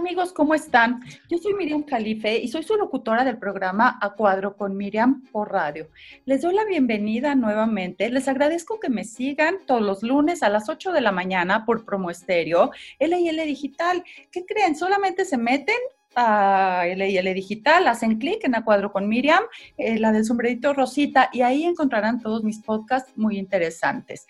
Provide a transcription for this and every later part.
Amigos, ¿cómo están? Yo soy Miriam Calife y soy su locutora del programa A Cuadro con Miriam por radio. Les doy la bienvenida nuevamente. Les agradezco que me sigan todos los lunes a las 8 de la mañana por Promo Estéreo, LIL Digital. ¿Qué creen? Solamente se meten a LIL Digital, hacen clic en A Cuadro con Miriam, eh, la del sombrerito Rosita, y ahí encontrarán todos mis podcasts muy interesantes.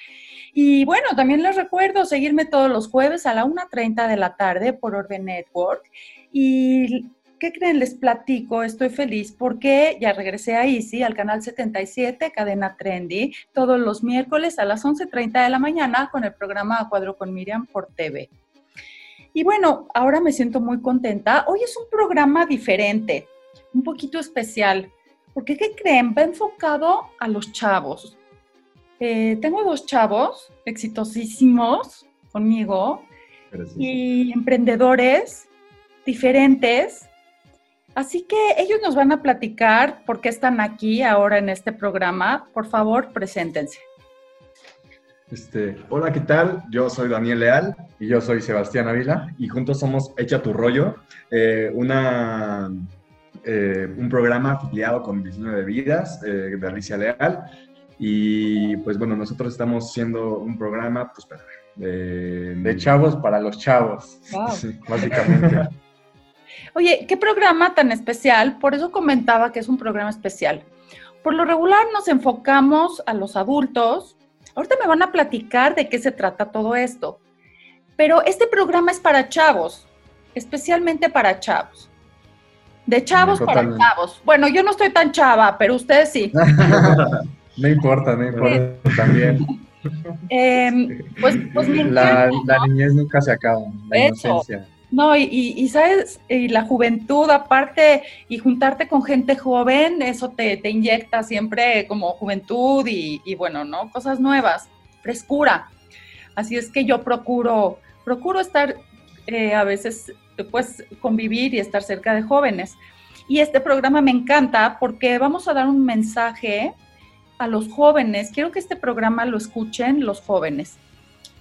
Y bueno, también les recuerdo seguirme todos los jueves a la 1.30 de la tarde por Orbe Network. Y ¿qué creen? Les platico, estoy feliz porque ya regresé a Easy, al canal 77, Cadena Trendy, todos los miércoles a las 11.30 de la mañana con el programa A Cuadro con Miriam por TV. Y bueno, ahora me siento muy contenta. Hoy es un programa diferente, un poquito especial, porque ¿qué creen? Va enfocado a los chavos. Eh, tengo dos chavos exitosísimos conmigo y emprendedores diferentes. Así que ellos nos van a platicar por qué están aquí ahora en este programa. Por favor, preséntense. Este, hola, ¿qué tal? Yo soy Daniel Leal y yo soy Sebastián Ávila y juntos somos Echa tu rollo, eh, una, eh, un programa afiliado con Diseño de Vidas eh, de Alicia Leal. Y pues bueno, nosotros estamos haciendo un programa pues, de, de chavos para los chavos, básicamente. Oye, qué programa tan especial, por eso comentaba que es un programa especial. Por lo regular nos enfocamos a los adultos, Ahorita me van a platicar de qué se trata todo esto. Pero este programa es para chavos, especialmente para chavos. De chavos para chavos. Bueno, yo no estoy tan chava, pero ustedes sí. no importa, no importa también. Em, pues, pues la, la, niñez nunca se acaba, la inocencia. No, y, sabes, y la juventud aparte, y juntarte con gente joven, eso te, inyecta siempre como juventud y, bueno, ¿no? Cosas nuevas, frescura. Así es que yo procuro, procuro estar eh, a veces, pues, convivir y estar cerca de jóvenes. Y este programa me encanta porque vamos a dar un mensaje a los jóvenes. Quiero que este programa lo escuchen los jóvenes.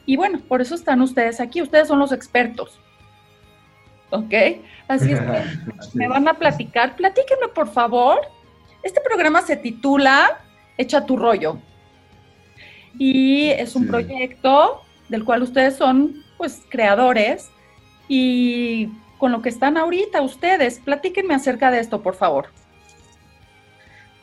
Y bueno, por eso están ustedes aquí. Ustedes son los expertos. ¿Ok? Así es que me van a platicar. Platíquenme, por favor. Este programa se titula Echa tu rollo. Y es un proyecto del cual ustedes son, pues, creadores. Y con lo que están ahorita ustedes, platíquenme acerca de esto, por favor.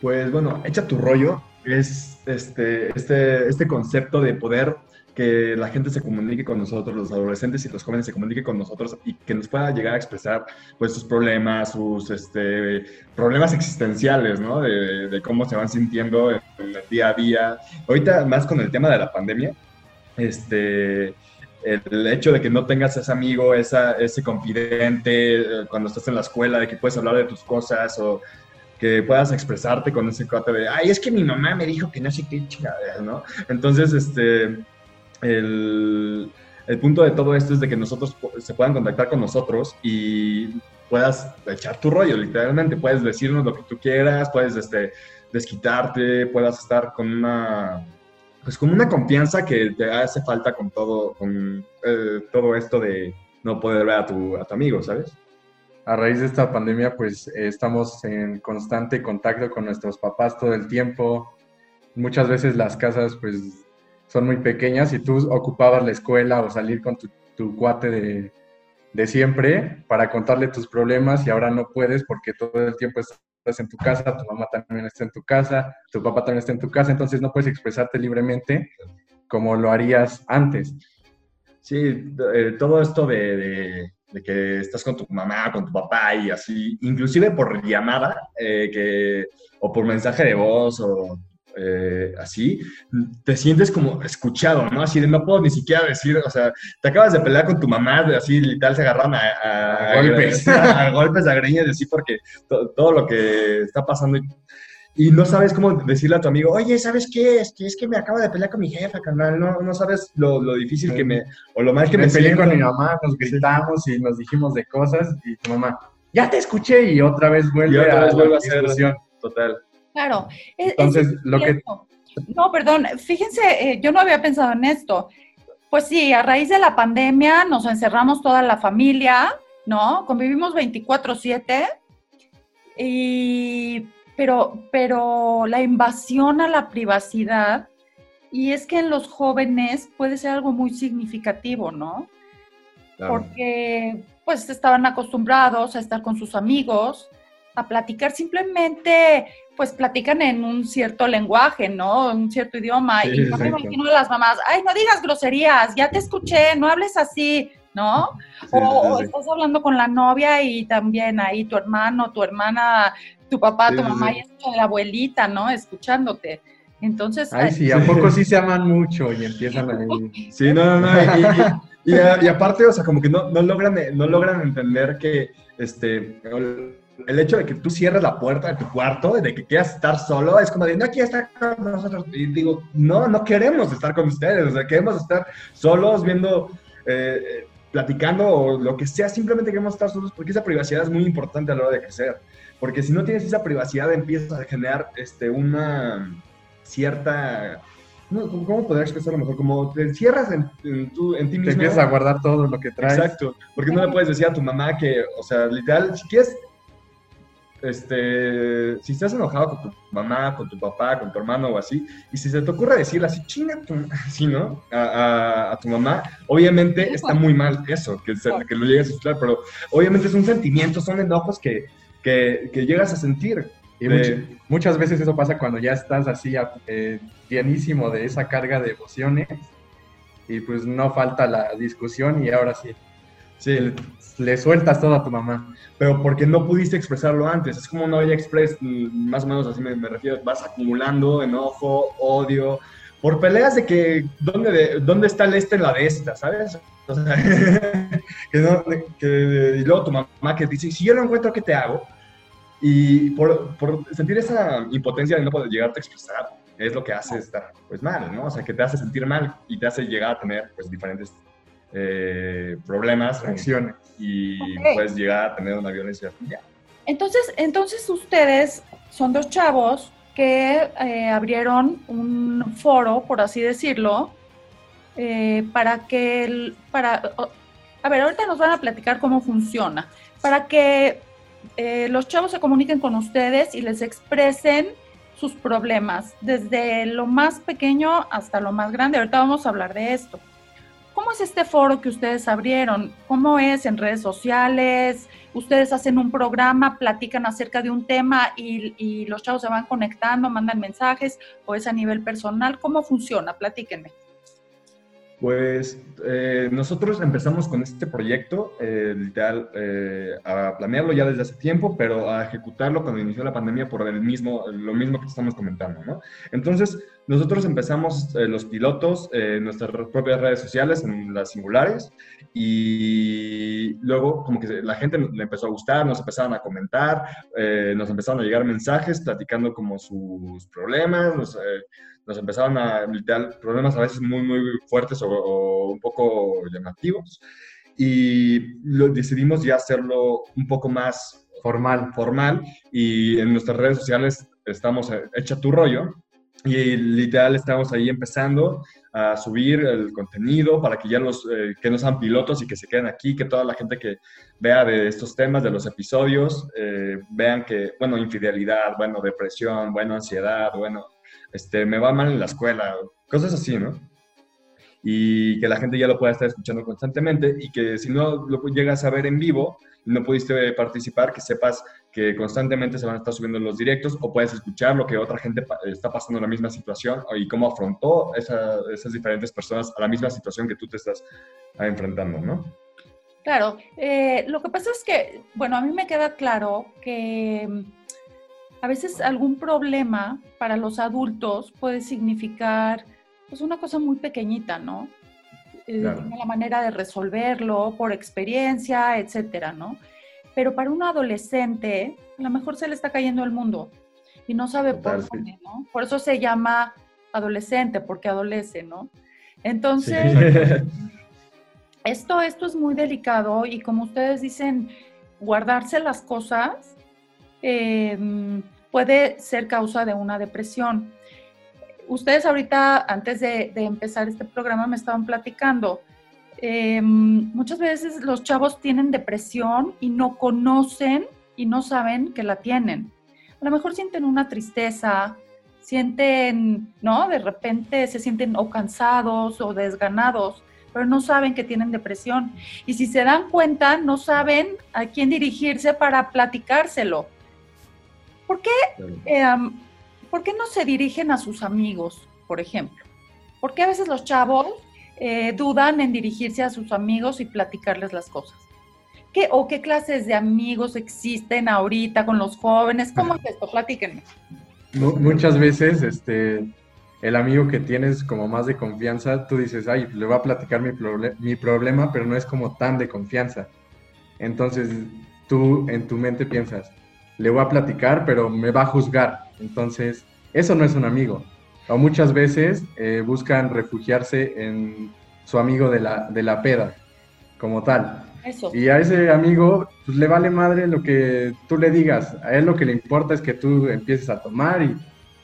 Pues bueno, Echa tu rollo es este, este, este concepto de poder que la gente se comunique con nosotros, los adolescentes y los jóvenes se comuniquen con nosotros y que nos pueda llegar a expresar pues sus problemas, sus este, problemas existenciales, ¿no? De, cómo se van sintiendo en, el día a día. Ahorita más con el tema de la pandemia, este, el hecho de que no tengas ese amigo, esa, ese confidente eh, cuando estás en la escuela, de que puedes hablar de tus cosas o que puedas expresarte con ese cuate de, ay, es que mi mamá me dijo que no sé qué chingada, ¿no? Entonces, este, el, punto de todo esto es de que nosotros se puedan contactar con nosotros y puedas echar tu rollo, literalmente. Puedes decirnos lo que tú quieras, puedes este, desquitarte, puedas estar con una, pues con una confianza que te hace falta con todo, con eh, todo esto de no poder ver a tu, a tu amigo, ¿sabes? A raíz de esta pandemia, pues estamos en constante contacto con nuestros papás todo el tiempo. Muchas veces las casas, pues son muy pequeñas y tú ocupabas la escuela o salir con tu, cuate de, de, siempre para contarle tus problemas y ahora no puedes porque todo el tiempo estás en tu casa, tu mamá también está en tu casa, tu papá también está en tu casa, entonces no puedes expresarte libremente como lo harías antes. Sí, eh, todo esto de, de, que estás con tu mamá, con tu papá y así, inclusive por llamada eh, que, o por mensaje de voz o eh, así, te sientes como escuchado, ¿no? Así de no puedo ni siquiera decir, o sea, te acabas de pelear con tu mamá, así literal se agarran a, golpes, a, golpes, a greñas, así porque todo lo que está pasando y, no sabes cómo decirle a tu amigo, oye, ¿sabes qué? Es que, es que me acabo de pelear con mi jefa, carnal, no, no sabes lo, lo difícil que me, o lo mal que me, me peleé con mi mamá, nos gritamos y nos dijimos de cosas y tu mamá, ya te escuché y otra vez vuelve, otra vez vuelve a, ser total. Claro. Entonces, lo que... No, perdón, fíjense, eh, yo no había pensado en esto. Pues sí, a raíz de la pandemia nos encerramos toda la familia ¿no? Convivimos 24/7 y pero, pero la invasión a la privacidad, y es que en los jóvenes puede ser algo muy significativo, ¿no? Porque pues estaban acostumbrados a estar con sus amigos, a platicar simplemente, pues platican en un cierto lenguaje, ¿no? Un cierto idioma. y yo me imagino a las mamás, ay, no digas groserías, ya te escuché, no hables así, ¿no? o, estás hablando con la novia y también ahí tu hermano, tu hermana tu papá, tu mamá y la abuelita, ¿no? Escuchándote. Entonces. Ay, sí, ¿a poco sí se aman mucho y empiezan a. Sí, no, no, no. Y, aparte, o sea, como que no, no, logran, no logran entender que este, el hecho de que tú cierres la puerta de tu cuarto, de que quieras estar solo, es como de, no quiero estar con nosotros. Y digo, no, no queremos estar con ustedes, o sea, queremos estar solos viendo. Eh, platicando o lo que sea, simplemente queremos estar solos porque esa privacidad es muy importante a la hora de crecer. Porque si no tienes esa privacidad, empiezas a generar este, una cierta... ¿Cómo podría expresarlo mejor? Como te encierras en, en, ti mismo. Te empiezas a guardar todo lo que traes. Exacto. Porque no le puedes decir a tu mamá que, o sea, literal, si quieres este, si estás enojado con tu mamá, con tu papá, con tu hermano o así, y si se te ocurre decirle así, chinga, tu, así, ¿no? A, tu mamá, obviamente está muy mal eso, que, que lo llegues a escuchar, pero obviamente es un sentimiento, son enojos que, que, llegas a sentir. Y muchas veces eso pasa cuando ya estás así eh, llenísimo de esa carga de emociones y pues no falta la discusión y ahora sí, sí. Le, sueltas todo a tu mamá. Pero porque no pudiste expresarlo antes. Es como una olla express, mm, más o menos así me, refiero. Vas acumulando enojo, odio, por peleas de que dónde, de, dónde está el este en la de esta, ¿sabes? O sea, que no, que, y luego tu mamá que dice, si yo no encuentro, ¿qué te hago? Y por, por, sentir esa impotencia de no poder llegarte a expresar, es lo que hace estar pues mal, ¿no? O sea, que te hace sentir mal y te hace llegar a tener pues diferentes eh, problemas, reacciones y puedes llegar a tener una violencia Entonces, entonces ustedes son dos chavos que eh, abrieron un foro, por así decirlo, eh, para que, el, para, a ver, ahorita nos van a platicar cómo funciona, para que eh, los chavos se comuniquen con ustedes y les expresen sus problemas, desde lo más pequeño hasta lo más grande. Ahorita vamos a hablar de esto. ¿Cómo es este foro que ustedes abrieron? ¿Cómo es en redes sociales? ¿Ustedes hacen un programa, platican acerca de un tema y, y los chavos se van conectando, mandan mensajes o es a nivel personal? ¿Cómo funciona? Platíquenme. Pues eh, nosotros empezamos con este proyecto, eh, literal, eh, a planearlo ya desde hace tiempo, pero a ejecutarlo cuando inició la pandemia por el mismo, lo mismo que estamos comentando, ¿no? Entonces, nosotros empezamos los pilotos en nuestras propias redes sociales, en las singulares, y luego como que la gente le empezó a gustar, nos empezaron a comentar, nos empezaron a llegar mensajes platicando como sus problemas, nos, nos empezaron a literal problemas a veces muy, muy fuertes o, un poco llamativos. Y lo, decidimos ya hacerlo un poco más formal. formal y en nuestras redes sociales estamos hecha tu rollo y literal estamos ahí empezando a subir el contenido para que ya los eh, que no sean pilotos y que se queden aquí, que toda la gente que vea de estos temas, de los episodios, eh, vean que, bueno, infidelidad, bueno, depresión, bueno, ansiedad, bueno, este, me va mal en la escuela, cosas así, ¿no? Y que la gente ya lo pueda estar escuchando constantemente y que si no lo llegas a ver en vivo, no pudiste participar, que sepas que constantemente se van a estar subiendo los directos o puedes escuchar lo que otra gente está pasando en la misma situación y cómo afrontó esas diferentes personas a la misma situación que tú te estás enfrentando, ¿no? Claro, eh, lo que pasa es que, bueno, a mí me queda claro que a veces algún problema para los adultos puede significar pues una cosa muy pequeñita, ¿no? Eh, la manera de resolverlo por experiencia, etcétera, ¿no? Pero para un adolescente, a lo mejor se le está cayendo el mundo y no sabe por dónde, ¿no? Por eso se llama adolescente, porque adolece, ¿no? Entonces, esto, esto es muy delicado y como ustedes dicen, guardarse las cosas Em, puede ser causa de una depresión. Ustedes ahorita, antes de, empezar este programa, me estaban platicando. em, muchas veces los chavos tienen depresión y no conocen y no saben que la tienen. A lo mejor sienten una tristeza, sienten, ¿no? De repente se sienten o cansados o desganados, pero no saben que tienen depresión. Y si se dan cuenta, no saben a quién dirigirse para platicárselo. ¿Por qué, em, ¿por qué no se dirigen a sus amigos, por ejemplo? ¿Por qué a veces los chavos eh, dudan en dirigirse a sus amigos y platicarles las cosas? ¿Qué, ¿O qué clases de amigos existen ahorita con los jóvenes? ¿Cómo es esto? Platíquenme muchas veces este, el amigo que tienes como más de confianza, tú dices, ay, le voy a platicar mi, mi problema, pero no es como tan de confianza. Entonces tú en tu mente piensas, le voy a platicar, pero me va a juzgar. Entonces, eso no es un amigo. O muchas veces eh, buscan refugiarse en su amigo de la, de la peda, como tal. Y a ese amigo pues, le vale madre lo que tú le digas. A él lo que le importa es que tú empieces a tomar y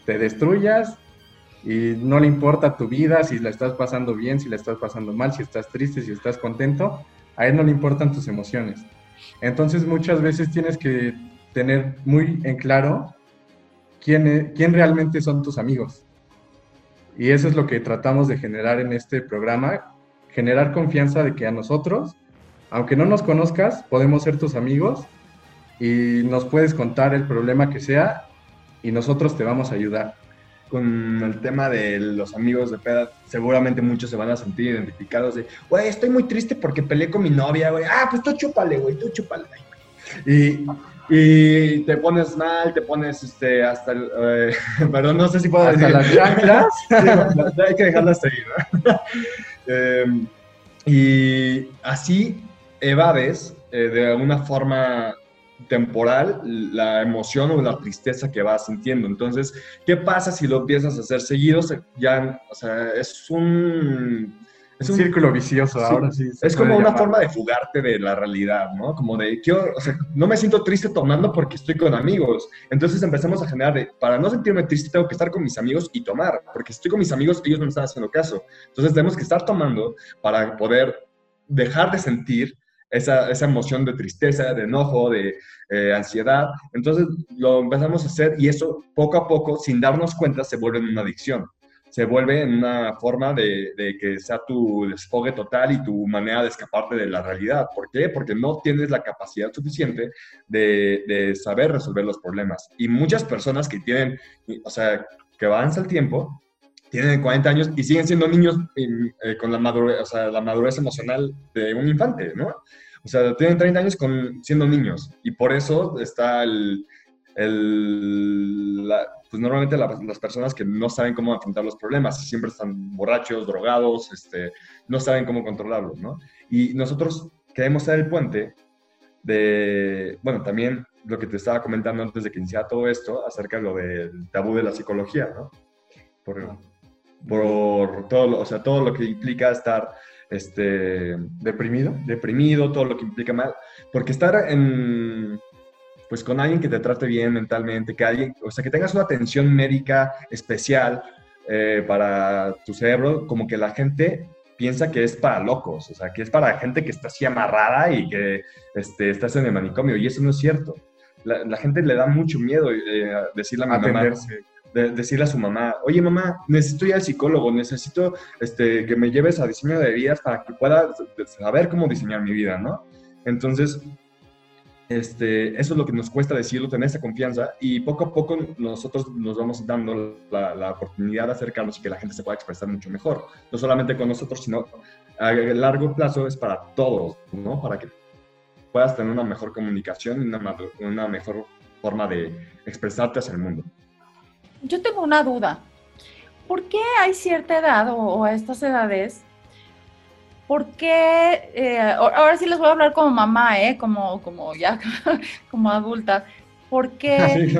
te destruyas y no le importa tu vida, si la estás pasando bien, si la estás pasando mal, si estás triste, si estás contento. A él no le importan tus emociones. Entonces muchas veces tienes que tener muy en claro quién, e, quién realmente son tus amigos. Y eso es lo que tratamos de generar en este programa, generar confianza de que a nosotros aunque no nos conozcas, podemos ser tus amigos y nos puedes contar el problema que sea y nosotros te vamos a ayudar. Con el tema de los amigos de peda, seguramente muchos se van a sentir identificados de, güey, estoy muy triste porque peleé con mi novia, güey. Ah, pues tú chúpale, güey, tú chúpale. Y, y te pones mal, te pones este, hasta el. Eh, perdón, no sé si puedo hasta las chanclas. hay que dejarlas seguir, ¿no? eh, y así evades eh, de alguna forma temporal la emoción o la tristeza que vas sintiendo. Entonces, ¿qué pasa si lo empiezas a hacer seguido? Ya, o sea, es un... Es un círculo vicioso, ahora sí. Es como una forma de fugarte de la realidad, ¿no? Como de, quiero, o sea, no me siento triste tomando porque estoy con amigos. Entonces empezamos a generar, de, para no sentirme triste tengo que estar con mis amigos y tomar, porque si estoy con mis amigos ellos no me están haciendo caso. Entonces tenemos que estar tomando para poder dejar de sentir esa, esa emoción de tristeza, de enojo, de eh, ansiedad. Entonces lo empezamos a hacer y eso poco a poco, sin darnos cuenta, se vuelve en una adicción. Se vuelve en una forma de, de, que sea tu desfogue total y tu manera de escaparte de la realidad. ¿Por qué? Porque no tienes la capacidad suficiente de, de saber resolver los problemas. Y muchas personas que tienen, o sea, que avanza el tiempo, tienen 40 años y siguen siendo niños eh, con la madurez, o sea, la madurez emocional de un infante, ¿no? O sea, tienen 30 años con, siendo niños y por eso está el, el pues normalmente las personas que no saben cómo afrontar los problemas, siempre están borrachos, drogados, este, no saben cómo controlarlos, ¿no? Y nosotros queremos ser el puente de, bueno, también lo que te estaba comentando antes de que iniciara todo esto, acerca de lo del tabú de la psicología, ¿no? Por, por todo, o sea, todo lo que implica estar este, deprimido, deprimido, todo lo que implica mal, porque estar en, pues con alguien que te trate bien mentalmente, que alguien, o sea, que tengas una atención médica especial eh, para tu cerebro, como que la gente piensa que es para locos, o sea, que es para gente que está así amarrada y que este, estás en el manicomio, y eso no es cierto. La, gente le da mucho miedo eh, decirle a mi mamá, decirle a su mamá, oye mamá, necesito ir al psicólogo, necesito este, que me lleves a diseño de vidas para que pueda saber cómo diseñar mi vida, ¿no? Entonces, este, eso es lo que nos cuesta decirlo, tener esa confianza y poco a poco nosotros nos vamos dando la, oportunidad de acercarnos y que la gente se pueda expresar mucho mejor. No solamente con nosotros, sino a largo plazo es para todos, ¿no? Para que puedas tener una mejor comunicación y una, una mejor forma de expresarte hacia el mundo yo tengo una duda. ¿Por qué hay cierta edad o, a estas edades? ¿Por qué? Eh, ahora sí les voy a hablar como mamá, ¿eh? Como, como ya, como adulta. ¿Por qué,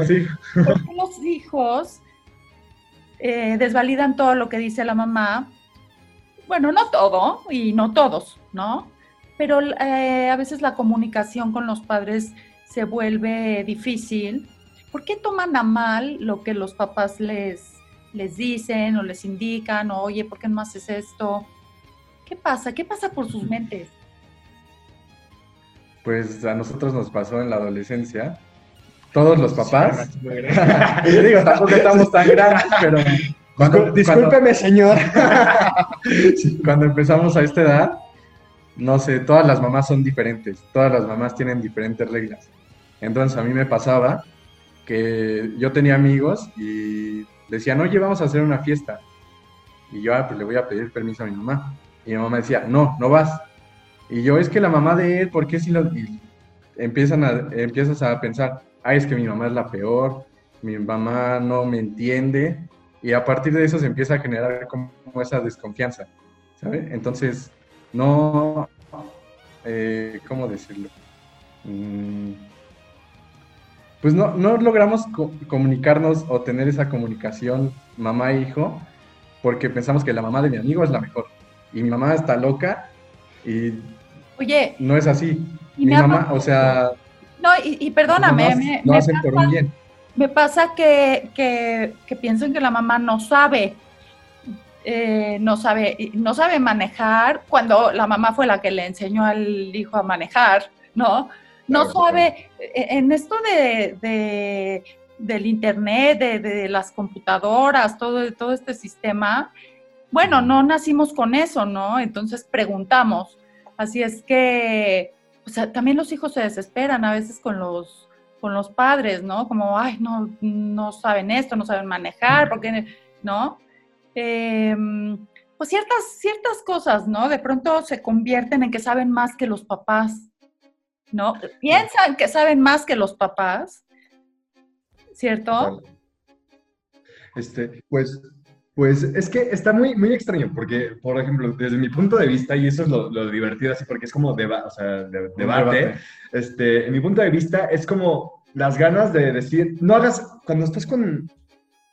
los hijos eh, desvalidan todo lo que dice la mamá? Bueno, no todo y no todos, ¿no? Pero eh, a veces la comunicación con los padres se vuelve difícil ¿por qué toman a mal lo que los papás les, les dicen o les indican? oye, ¿por qué no haces esto? ¿Qué pasa? ¿Qué pasa por sus mentes? Pues a nosotros nos pasó en la adolescencia. Todos los papás. digo, tampoco estamos tan grandes, pero. Cuando, Discúlpeme, señor. cuando empezamos a esta edad, no sé, todas las mamás son diferentes. Todas las mamás tienen diferentes reglas. Entonces a mí me pasaba que yo tenía amigos y decían, oye, vamos a hacer una fiesta. Y yo, ah, pues le voy a pedir permiso a mi mamá. Y mi mamá decía, no, no vas. Y yo, es que la mamá de él, ¿por qué si lo...? empiezan a, empiezas a pensar, ay, es que mi mamá es la peor, mi mamá no me entiende. Y a partir de eso se empieza a generar como esa desconfianza, ¿sabes? Entonces, no, eh, ¿cómo decirlo? Mm, pues no, no logramos comunicarnos o tener esa comunicación mamá-hijo porque pensamos que la mamá de mi amigo es la mejor y mi mamá está loca y Oye, no es así. Mi mamá, o sea... No, y, perdóname, me, lo hacen por un bien. Me pasa que, que, que piensan que la mamá no sabe, eh, no sabe, no sabe manejar cuando la mamá fue la que le enseñó al hijo a manejar, ¿no? No sabe, e, en esto de, del internet, de, de, las computadoras, todo, todo este sistema, bueno, no nacimos con eso, ¿no? Entonces preguntamos. Así es que, sea, también los hijos se desesperan a veces con los, con los padres, ¿no? Como, ay, no, no saben esto, no saben manejar, porque, ¿no? Em, pues ciertas, ciertas cosas, ¿no? De pronto se convierten en que saben más que los papás, ¿no? Piensan que saben más que los papás, ¿cierto? Este, pues pues es que está muy, muy extraño, porque, por ejemplo, desde mi punto de vista, y eso es lo, divertido, así porque es como deba o sea, de, debate, este, en mi punto de vista es como las ganas de decir, no hagas, cuando estás con,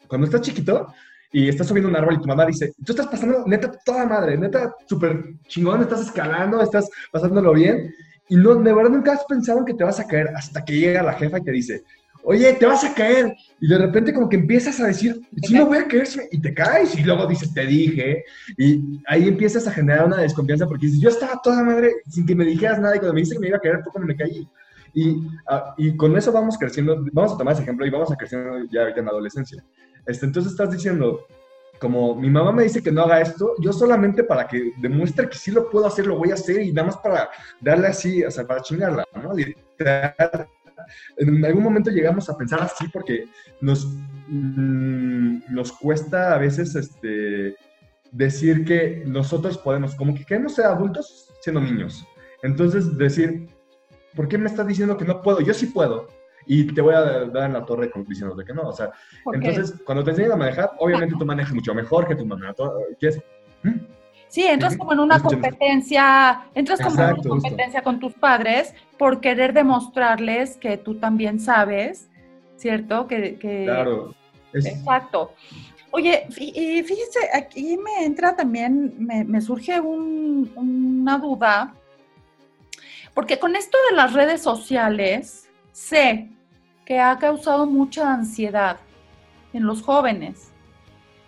cuando estás chiquito y estás subiendo un árbol y tu mamá dice, tú estás pasando neta toda madre, neta súper chingón, estás escalando, estás pasándolo bien, y no, de verdad nunca has pensado que te vas a caer hasta que llega la jefa y te dice, oye, te vas a caer. Y de repente como que empiezas a decir, sí, no voy a caer, y te caes. Y luego dices, te dije. Y ahí empiezas a generar una desconfianza porque dices, yo estaba toda madre sin que me dijeras nada y cuando me dice que me iba a caer cuando me caí. Y, ah, y con eso vamos creciendo, vamos a tomar ese ejemplo y vamos a creciendo ya ahorita en la adolescencia. Este, entonces estás diciendo, como mi mamá me dice que no haga esto, yo solamente para que demuestre que sí lo puedo hacer, lo voy a hacer y nada más para darle así, o sea, para chingarla, ¿no? Literal, en algún momento llegamos a pensar así porque nos, mm, nos cuesta a veces este, decir que nosotros podemos, como que queremos ser adultos siendo niños. Entonces decir, ¿por qué me estás diciendo que no puedo? Yo sí puedo. Y te voy a dar en la torre diciendo que no. O sea, entonces, cuando te enseñan a manejar, obviamente tú manejas mucho mejor que tu mamá. ¿Qué ¿Mm? Sí, entras como en una competencia, entras como en una competencia con tus padres por querer demostrarles que tú también sabes, ¿cierto? Que, Claro. Exacto. Oye, y fíjese, aquí me entra también, me, surge una duda, porque con esto de las redes sociales, sé que ha causado mucha ansiedad en los jóvenes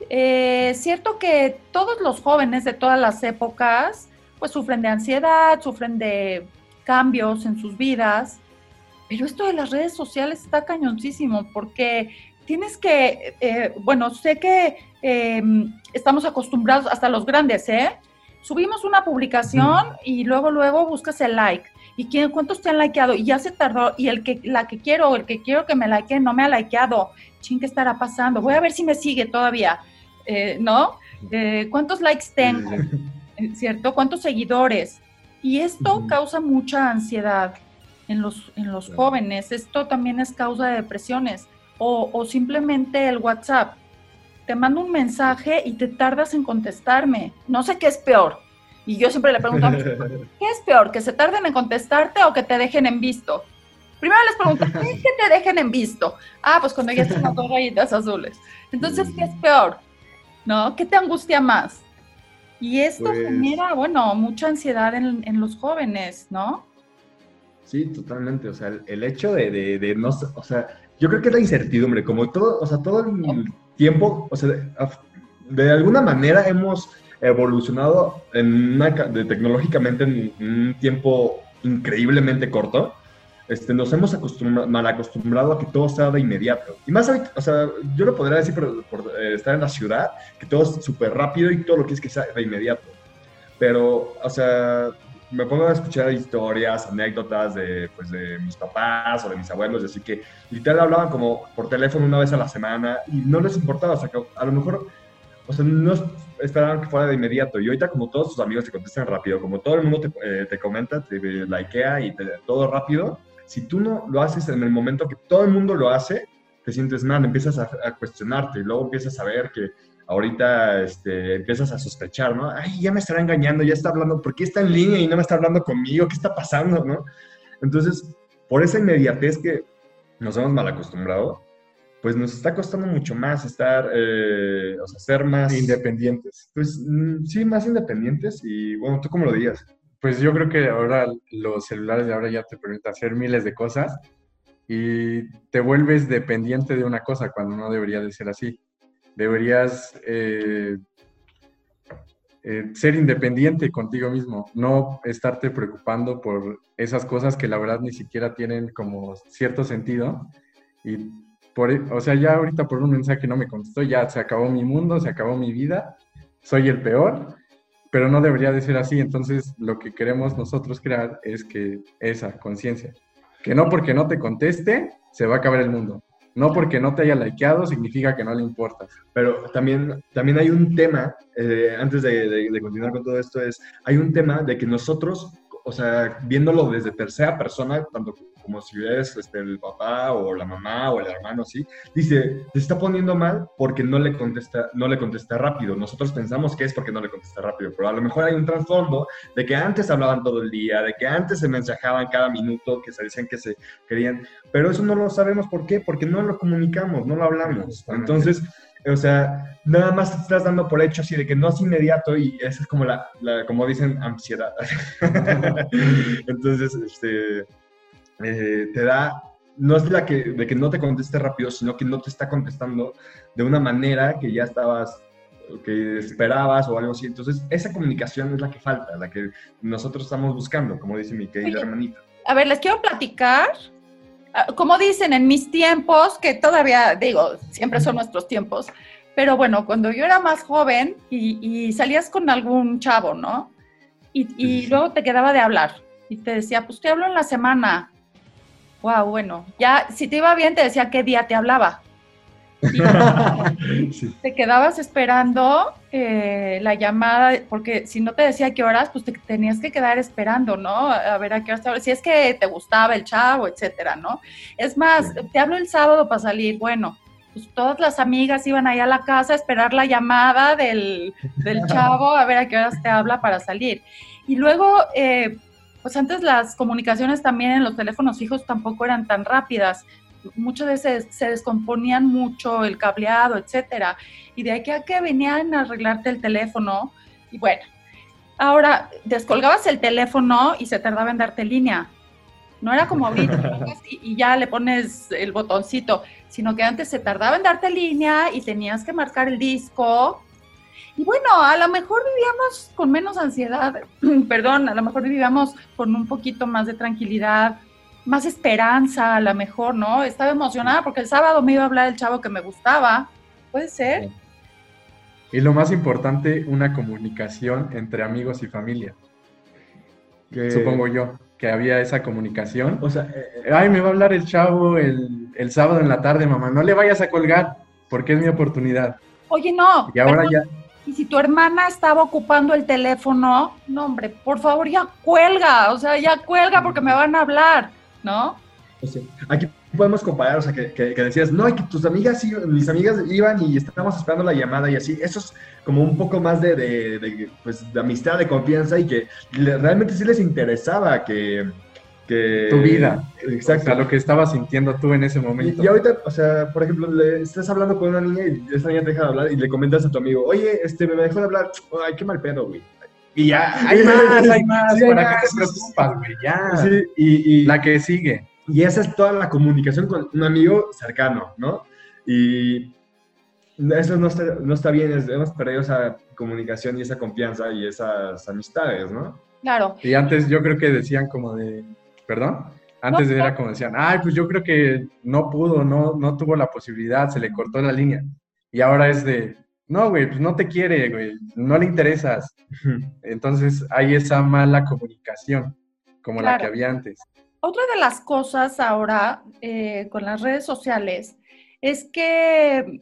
eh, cierto que todos los jóvenes de todas las épocas pues sufren de ansiedad, sufren de cambios en sus vidas, pero esto de las redes sociales está cañoncísimo porque tienes que, eh, bueno, sé que em, estamos acostumbrados, hasta los grandes, ¿eh? Subimos una publicación y luego, luego buscas el like. ¿Y quién, cuántos te han likeado? Y ya se tardó. Y el que, la que quiero, el que quiero que me like no me ha likeado. Ching, ¿qué estará pasando? Voy a ver si me sigue todavía. Eh, ¿no? Eh, ¿Cuántos likes tengo? ¿Cierto? ¿Cuántos seguidores? Y esto causa mucha ansiedad en los, en los jóvenes. Esto también es causa de depresiones. O, simplemente el WhatsApp. Te mando un mensaje y te tardas en contestarme. No sé qué es peor. Y yo siempre le pregunto a ¿qué es peor? ¿Que se tarden en contestarte o que te dejen en visto? Primero les pregunto, ¿qué es que te dejen en visto? Ah, pues cuando ya están las dos rayitas azules. Entonces, ¿qué es peor? ¿No? ¿Qué te angustia más? Y esto pues genera, bueno, mucha ansiedad en, los jóvenes, ¿no? Sí, totalmente. O sea, el, hecho de, de, no, o sea, yo creo que es la incertidumbre, como todo, o sea, todo el tiempo, o sea, de, alguna manera hemos evolucionado en una, de, tecnológicamente en un tiempo increíblemente corto, este, nos hemos mal acostumbrado a que todo sea de inmediato. Y más o sea, yo lo podría decir por, por eh, estar en la ciudad, que todo es súper rápido y todo lo que es que sea de inmediato. Pero, o sea, me pongo a escuchar historias, anécdotas de, pues, de mis papás o de mis abuelos, así que literal hablaban como por teléfono una vez a la semana y no les importaba, o sea, que a lo mejor, o sea, no esperaban que fuera de inmediato. Y ahorita como todos tus amigos te contestan rápido, como todo el mundo te, eh, te comenta, te likea y te, todo rápido, si tú no lo haces en el momento que todo el mundo lo hace, te sientes mal, empiezas a, a cuestionarte y luego empiezas a ver que ahorita este, empiezas a sospechar, ¿no? Ay, ya me estará engañando, ya está hablando, ¿por qué está en línea y no me está hablando conmigo? ¿Qué está pasando, no? Entonces, por esa inmediatez que nos hemos mal acostumbrado, pues nos está costando mucho más estar, eh, o sea, ser más... Independientes. Pues mm, sí, más independientes y bueno, ¿tú cómo lo digas? Pues yo creo que ahora los celulares de ahora ya te permiten hacer miles de cosas y te vuelves dependiente de una cosa cuando no debería de ser así deberías eh, eh, ser independiente contigo mismo, no estarte preocupando por esas cosas que la verdad ni siquiera tienen como cierto sentido. Y por, o sea, ya ahorita por un mensaje no me contestó, ya se acabó mi mundo, se acabó mi vida, soy el peor, pero no debería de ser así. Entonces, lo que queremos nosotros crear es que esa conciencia, que no porque no te conteste, se va a acabar el mundo. No porque no te haya likeado significa que no le importa. Pero también, también hay un tema, eh, antes de, continuar con todo esto, es, hay un tema de que nosotros, o sea, viéndolo desde tercera persona, tanto como si es este, el papá o la mamá o el hermano, ¿sí? Dice, se está poniendo mal porque no le contesta, no le contesta rápido. Nosotros pensamos que es porque no le contesta rápido, pero a lo mejor hay un trasfondo de que antes hablaban todo el día, de que antes se mensajaban cada minuto, que se decían que se querían, pero eso no lo sabemos por qué, porque no lo comunicamos, no lo hablamos. Entonces, o sea, nada más te estás dando por hecho así de que no es inmediato y esa es como la, la como dicen, ansiedad. Entonces, este, eh, te da, no es la que, de que no te conteste rápido, sino que no te está contestando de una manera que ya estabas, que esperabas o algo así. Entonces, esa comunicación es la que falta, la que nosotros estamos buscando, como dice mi querida hermanita. A ver, les quiero platicar. Ah, como dicen en mis tiempos, que todavía digo, siempre son nuestros tiempos, pero bueno, cuando yo era más joven y, salías con algún chavo, ¿no? Y, y, luego te quedaba de hablar y te decía, pues te hablo en la semana, wow, bueno, ya si te iba bien te decía qué día te hablaba. Te quedabas esperando eh, la llamada, porque si no te decía qué horas, pues te tenías que quedar esperando, ¿no? A ver a qué horas te Si es que te gustaba el chavo, etcétera, ¿no? Es más, te hablo el sábado para salir, bueno, pues todas las amigas iban ahí a la casa a esperar la llamada del, del chavo, a ver a qué horas te habla para salir. Y luego, eh, pues antes las comunicaciones también en los teléfonos fijos tampoco eran tan rápidas. Muchas veces se descomponían mucho el cableado, etcétera. Y de aquí a que venían a arreglarte el teléfono. Y bueno, ahora descolgabas el teléfono y se tardaba en darte línea. No era como ahorita, y, y ya le pones el botoncito, sino que antes se tardaba en darte línea y tenías que marcar el disco y bueno, a lo mejor vivíamos con menos ansiedad, perdón, a lo mejor vivíamos con un poquito más de tranquilidad, más esperanza, a lo mejor, ¿no? Estaba emocionada porque el sábado me iba a hablar el chavo que me gustaba. ¿Puede ser? Y lo más importante, una comunicación entre amigos y familia. Supongo yo, que había esa comunicación. O sea, eh, ay, me va a hablar el chavo el, el sábado en la tarde, mamá, no le vayas a colgar, porque es mi oportunidad. Oye, no. Y ahora ya y si tu hermana estaba ocupando el teléfono, no, hombre, por favor, ya cuelga, o sea, ya cuelga porque me van a hablar, ¿no? aquí podemos comparar, o sea, que, decías, no, que tus amigas, mis amigas iban y estábamos esperando la llamada y así, eso es como un poco más de, de, pues, de amistad, de confianza y que realmente sí les interesaba que, tu vida. Exacto. lo que estabas sintiendo tú en ese momento. Y, ahorita, o sea, por ejemplo, le estás hablando con una niña y esa niña te deja de hablar y le comentas a tu amigo, oye, este, me dejó de hablar, ay, qué mal pedo, güey. Y ya, hay más, hay más, ¿para qué te preocupas, güey? Ya. Sí, y, la que sigue. Y esa es toda la comunicación con un amigo cercano, ¿no? Y eso no está, no está bien, hemos perdido esa comunicación y esa confianza y esas amistades, ¿no? Claro. Y antes yo creo que decían como de, perdón, antes era como decían, ay, pues yo creo que no pudo, no, no tuvo la posibilidad, se le cortó la línea. Y ahora es de, no, güey, pues no te quiere, güey, no le interesas. Entonces hay esa mala comunicación, como la que había antes. Otra de las cosas ahora eh, con las redes sociales es que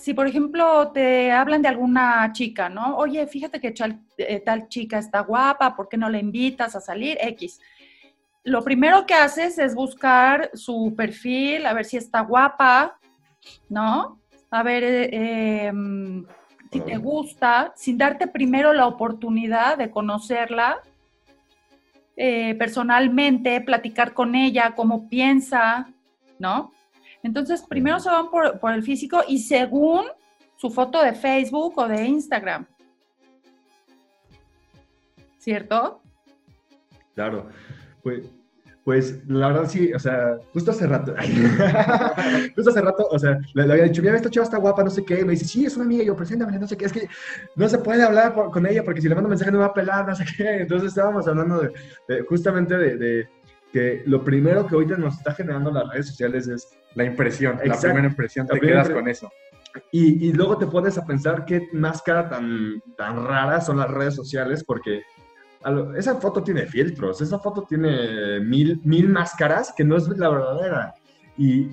si, por ejemplo, te hablan de alguna chica, ¿no? Oye, fíjate que eh, tal, chica está guapa, ¿por qué no la invitas a salir? X. Lo primero que haces es buscar su perfil, a ver si está guapa, ¿no? A ver eh, em, si te gusta, sin darte primero la oportunidad de conocerla eh, personalmente, platicar con ella, cómo piensa, ¿no? Entonces, primero se van por, el físico y según su foto de Facebook o de Instagram. ¿Cierto? Claro. Pues, pues la verdad sí, o sea, justo hace rato, justo hace rato, o sea, le, había dicho, mira, esta chava está guapa, no sé qué, y me dice, sí, es una amiga, y yo, preséntame, no sé qué, es que no se puede hablar con ella porque si le mando mensaje no va a pelar, no sé qué, entonces estábamos hablando de, justamente de, que lo primero que ahorita nos está generando las redes sociales es la impresión, la primera impresión, te quedas con eso. Y, y, luego te pones a pensar qué máscara tan, tan rara son las redes sociales porque esa foto tiene filtros, esa foto tiene mil, mil máscaras que no es la verdadera. Y,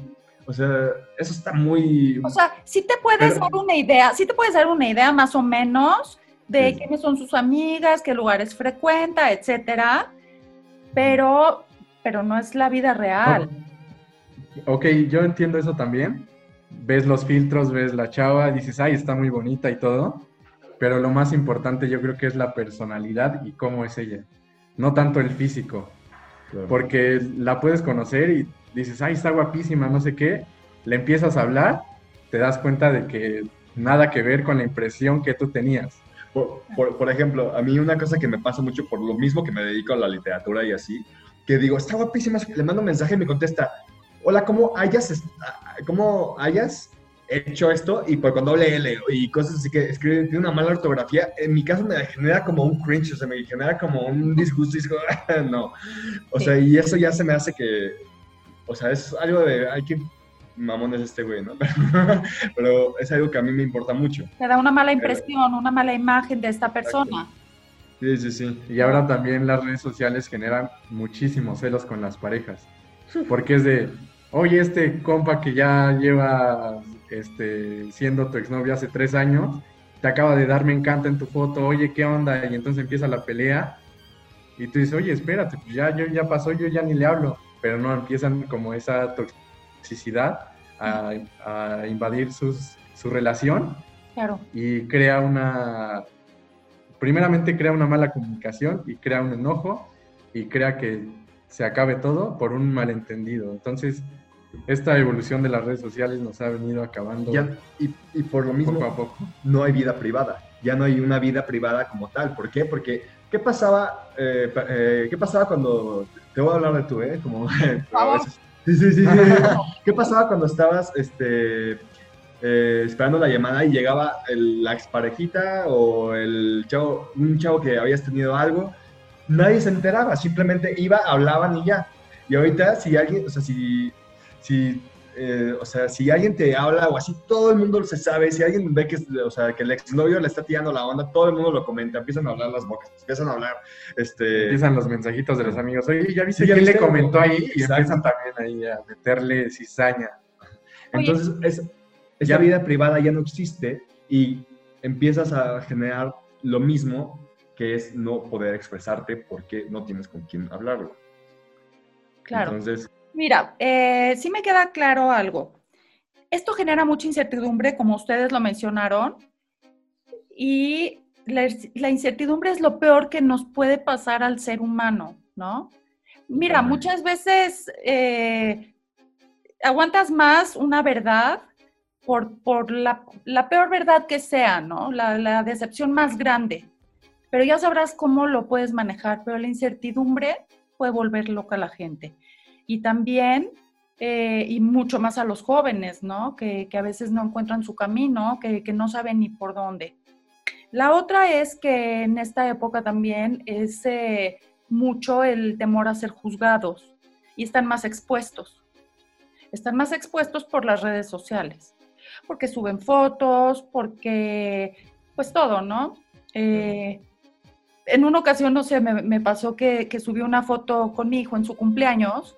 o sea, eso está muy... O sea, sí te puedes dar una idea, sí te puedes dar una idea más o menos de quiénes son sus amigas, qué lugares frecuenta, etcétera, pero, pero no es la vida real. Ok, yo entiendo eso también. Ves los filtros, ves la chava, dices, ay, está muy bonita y todo, pero lo más importante yo creo que es la personalidad y cómo es ella, no tanto el físico, porque la puedes conocer y dices, ay, está guapísima, no sé qué, le empiezas a hablar, te das cuenta de que nada que ver con la impresión que tú tenías. Por, ejemplo, a mí una cosa que me pasa mucho por lo mismo que me dedico a la literatura y así, que digo, está guapísima, le mando un mensaje y me contesta, hola, ¿cómo hayas, cómo hayas hecho esto y por cuando L y cosas así que escribe, tiene una mala ortografía, en mi caso me genera como un cringe, o sea, me genera como un disgusto y digo, no. O sea, y eso ya se me hace que, o sea, es algo de, hay que mamón es este güey, ¿no? Pero es algo que a mí me importa mucho. Te da una mala impresión, una mala imagen de esta persona. Sí, sí, sí. Y ahora también las redes sociales generan muchísimos celos con las parejas. Porque es de, oye, este compa que ya lleva este, siendo tu exnovia hace tres años, te acaba de dar me encanta en tu foto, oye, ¿qué onda? Y entonces empieza la pelea y tú dices, oye, espérate, pues ya, yo, ya pasó, yo ya ni le hablo, pero no, empiezan como esa toxicidad a, invadir sus, su relación claro. y crea una, primeramente crea una mala comunicación y crea un enojo y crea que se acabe todo por un malentendido. Entonces, esta evolución de las redes sociales nos ha venido acabando. y, por lo mismo, poco a poco. no hay vida privada. Ya no hay una vida privada como tal. ¿Por qué? Porque, ¿qué pasaba, eh, eh, ¿qué pasaba cuando, te voy a hablar de tú, ¿eh? Como, sí, sí, sí, ¿Qué pasaba cuando estabas, este, eh, esperando la llamada y llegaba la exparejita o el chavo, un chavo que habías tenido algo? Nadie se enteraba, simplemente iba, hablaban y ya. Y ahorita, si alguien, o sea, si si, eh, o sea, si alguien te habla o así, todo el mundo se sabe, si alguien ve que, o sea, que el exnovio le está tirando la onda, todo el mundo lo comenta, empiezan a hablar las bocas, empiezan a hablar, este... Empiezan los mensajitos de los amigos, oye, ¿ya viste quién le comentó ahí? Y empiezan también ahí a meterle cizaña. Entonces, es, esa vida privada ya no existe y empiezas a generar lo mismo que es no poder expresarte porque no tienes con quién hablarlo. Claro. Entonces, Mira, eh, sí me queda claro algo. Esto genera mucha incertidumbre, como ustedes lo mencionaron, y la, incertidumbre es lo peor que nos puede pasar al ser humano, ¿no? Mira, muchas veces eh, aguantas más una verdad por, la, peor verdad que sea, ¿no? La, la, decepción más grande. Pero ya sabrás cómo lo puedes manejar, pero la incertidumbre puede volver loca a la gente. Y también eh, y mucho más a los jóvenes, ¿no? Que, a veces no encuentran su camino, que, no saben ni por dónde. La otra es que en esta época también es eh, mucho el temor a ser juzgados y están más expuestos. Están más expuestos por las redes sociales, porque suben fotos, porque, pues todo, ¿no? Eh, en una ocasión, no sé, me, pasó que, que subí una foto con mi hijo en su cumpleaños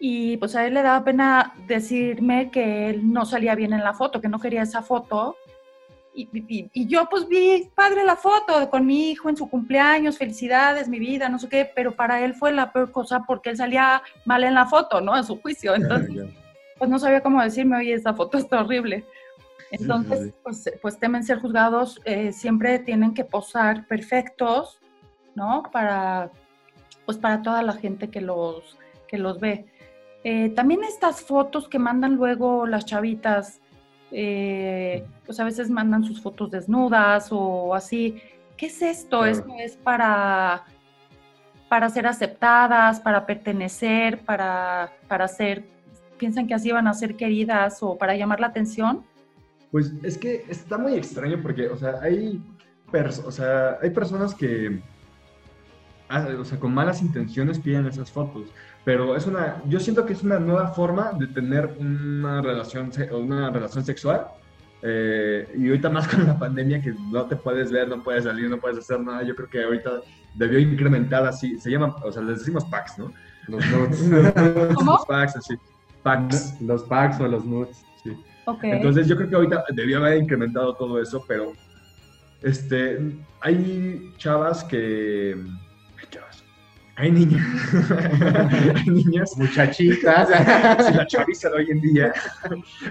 y pues a él le daba pena decirme que él no salía bien en la foto, que no quería esa foto. Y, y, yo pues vi, padre, la foto con mi hijo en su cumpleaños, felicidades, mi vida, no sé qué, pero para él fue la peor cosa porque él salía mal en la foto, ¿no? En su juicio. Entonces, pues no sabía cómo decirme, oye, esa foto está horrible. Entonces, pues, pues temen ser juzgados, eh, siempre tienen que posar perfectos, ¿no? Para, pues para toda la gente que los, que los ve. Eh, también estas fotos que mandan luego las chavitas, eh, pues a veces mandan sus fotos desnudas o así. ¿Qué es esto? ¿Esto es para, para ser aceptadas, para pertenecer, para, para ser, piensan que así van a ser queridas o para llamar la atención? Pues es que está muy extraño porque, o sea, hay, o sea, hay personas que, ah, o sea, con malas intenciones piden esas fotos pero es una, yo siento que es una nueva forma de tener una relación, una relación sexual. Eh, y ahorita más con la pandemia que no te puedes ver, no puedes salir, no puedes hacer nada, yo creo que ahorita debió incrementar así, se llama, o sea, les decimos packs, ¿no? Los nudes. Los packs, así. Packs. Los packs o los nudes, sí. Okay. Entonces yo creo que ahorita debió haber incrementado todo eso, pero este, hay chavas que hay niñas, hay niñas, muchachitas, la chaviza de hoy en día,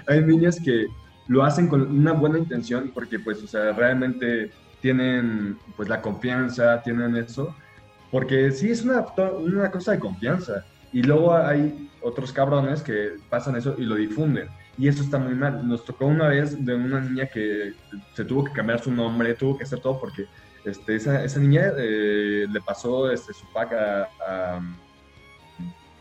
hay niñas que lo hacen con una buena intención porque pues, o sea, realmente tienen pues la confianza, tienen eso, porque sí es una, una cosa de confianza. Y luego hay otros cabrones que pasan eso y lo difunden. Y eso está muy mal. Nos tocó una vez de una niña que se tuvo que cambiar su nombre, tuvo que hacer todo porque este, esa, esa niña eh, le pasó este, su pack a,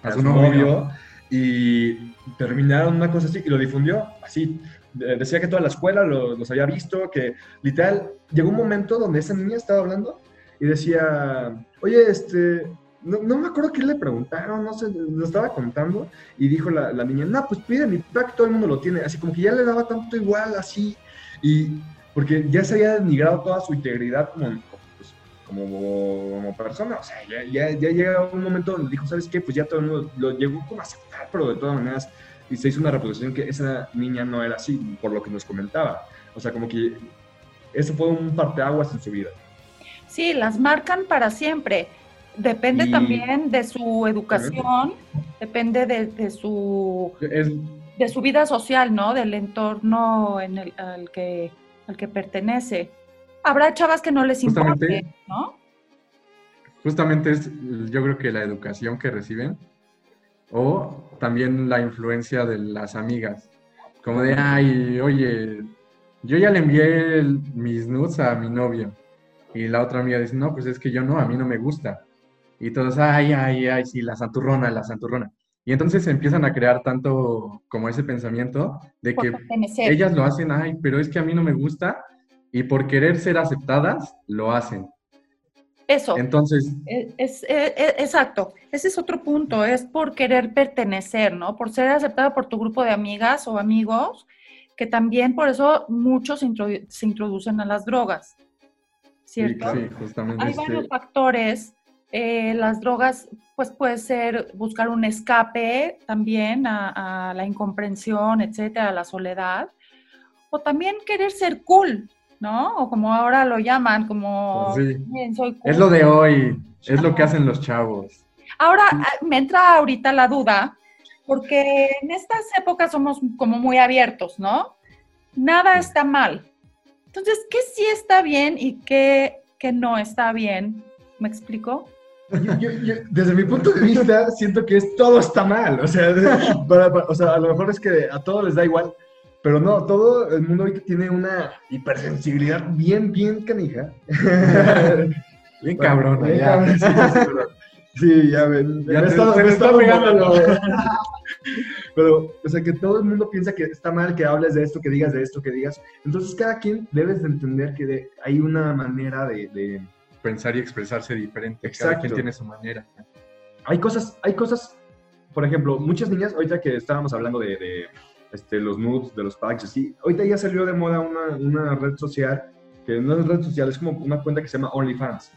a, su novio y terminaron una cosa así y lo difundió así. Decía que toda la escuela los había visto, que literal llegó un momento donde esa niña estaba hablando y decía, oye, este, no, no, me acuerdo qué le preguntaron, no sé, lo estaba contando y dijo la, la niña, no, pues pide mi pack, todo el mundo lo tiene, así como que ya le daba tanto igual, así, y porque ya se había denigrado toda su integridad como, pues, como, persona. O sea, ya, ya, ya llega un momento donde dijo, ¿sabes qué? Pues ya todo el mundo lo llegó como a aceptar, pero de todas maneras, y se hizo una reproducción que esa niña no era así, por lo que nos comentaba. O sea, como que eso fue un parteaguas en su vida. Sí, las marcan para siempre. Depende también de su educación, depende de, su de su vida social, ¿no? Del entorno en el al que al que pertenece. Habrá chavas que no les importe, ¿no? Justamente es, yo creo que la educación que reciben o también la influencia de las amigas. Como de, ay, oye, yo ya le envié mis nudes a mi novio. Y la otra amiga dice, no, pues es que yo no, a mí no me gusta. Y todos, ay, ay, ay, sí, la santurrona, la santurrona. Y entonces empiezan a crear tanto como ese pensamiento de que ellas lo hacen, ay, pero es que a mí no me gusta y por querer ser aceptadas, lo hacen. Eso. Entonces. Es, e, e, exacto. Ese es otro punto. Es por querer pertenecer, ¿no? Por ser aceptada por tu grupo de amigas o amigos, que también por eso muchos se, introducen a las drogas. ¿Cierto? Sí, justamente. Hay varios factores eh, las drogas, pues puede ser buscar un escape también a, la incomprensión, etcétera, a la soledad, o también querer ser cool, ¿no? O como ahora lo llaman, como pues Es lo de hoy, es lo que hacen los chavos. Ahora ah, me entra ahorita la duda, porque en estas épocas somos como muy abiertos, ¿no? Nada está mal. Entonces, ¿qué sí está bien y qué, qué no está bien? ¿Me explico? Yo, desde mi punto de vista, siento que es, todo está mal. O sea, o sea, a lo mejor es que a todos les da igual, pero no, todo el mundo ahorita tiene una hipersensibilidad bien, bien canija. bien cabrón, ya. sí, ya ven. Ya me, me, está, me, está pegando Pero, o sea, que todo el mundo piensa que está mal que hables de esto, que digas de esto, que digas. Entonces, cada quien debes de entender que hay una manera de, Pensar y expresarse diferente. Exacto. Cada quien tiene su manera. Hay cosas, hay cosas, por ejemplo, muchas niñas, ahorita que estábamos hablando de, este, los nudes, de los packs, así, ahorita ya salió de moda una, una red social, que no es red social, es como una cuenta que se llama OnlyFans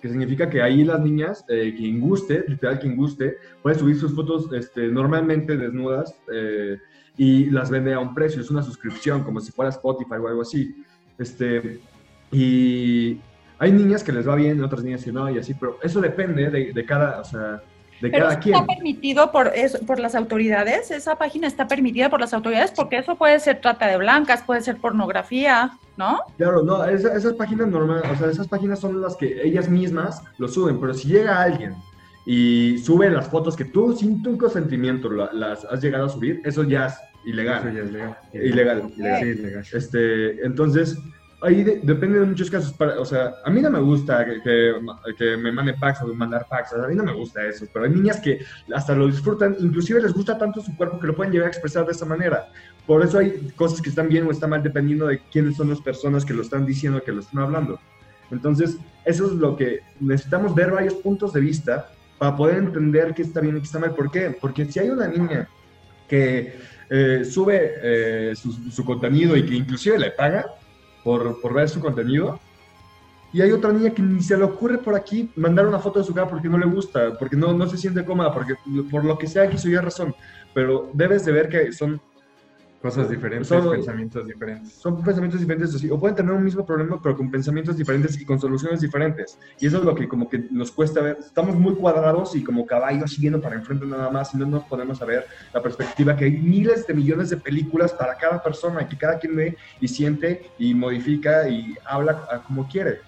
que significa que ahí las niñas, eh, quien guste, literal quien guste, puede subir sus fotos este, normalmente desnudas eh, y las vende a un precio, es una suscripción, como si fuera Spotify o algo así. Este, y hay niñas que les va bien, otras niñas que no, y así, pero eso depende de, de cada, o sea, de Pero cada quien. ¿Está permitido por, eso, por las autoridades? ¿Esa página está permitida por las autoridades? Porque eso puede ser trata de blancas, puede ser pornografía, ¿no? Claro, no, esas páginas normales, o sea, esas páginas son las que ellas mismas lo suben, pero si llega alguien y sube las fotos que tú sin tu consentimiento las has llegado a subir, eso ya es ilegal. Eso ya es legal. Ilegal. ilegal. Sí, ilegal. Este, entonces, ahí depende de muchos casos. Para, o sea, a mí no me gusta que, que, me mande packs o mandar packs. a mí no me gusta eso. Pero hay niñas que hasta lo disfrutan. Inclusive les gusta tanto su cuerpo que lo pueden llevar a expresar de esa manera. Por eso hay cosas que están bien o están mal dependiendo de quiénes son las personas que lo están diciendo, que lo están hablando. Entonces, eso es lo que necesitamos ver varios puntos de vista para poder entender qué está bien y qué está mal. ¿Por qué? Porque si hay una niña que eh, sube eh, su, su contenido y que inclusive le paga, por, ver su contenido. Y hay otra niña que ni se le ocurre por aquí mandar una foto de su cara porque no le gusta, porque no, no se siente cómoda, porque por lo que sea quiso ya razón. Pero debes de ver que son Cosas diferentes, son, pensamientos diferentes. Son pensamientos diferentes, o pueden tener un mismo problema, pero con pensamientos diferentes y con soluciones diferentes. Y eso es lo que como que nos cuesta ver. Estamos muy cuadrados y como caballos siguiendo para enfrente nada más y no nos podemos saber la perspectiva que hay miles de millones de películas para cada persona y que cada quien ve y siente y modifica y habla como quiere.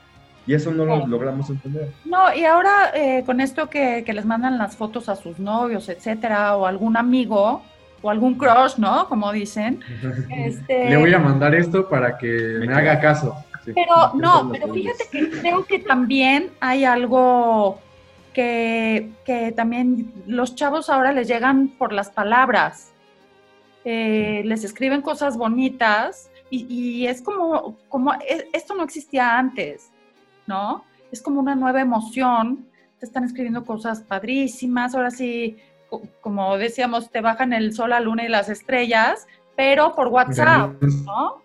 Y eso no lo logramos entender. No, y ahora eh, con esto que, que les mandan las fotos a sus novios, etcétera, o algún amigo, o algún crush, ¿no? Como dicen. Este... Le voy a mandar esto para que me, haga caso. Pero no, pero fíjate que creo que también hay algo que, que también los chavos ahora les llegan por las palabras. Eh, les escriben cosas bonitas y, y, es como, como, e, esto no existía antes, ¿no? Es como una nueva emoción. Te están escribiendo cosas padrísimas. Ahora sí, como decíamos, te bajan el sol, la luna y las estrellas, pero por WhatsApp, ¿no?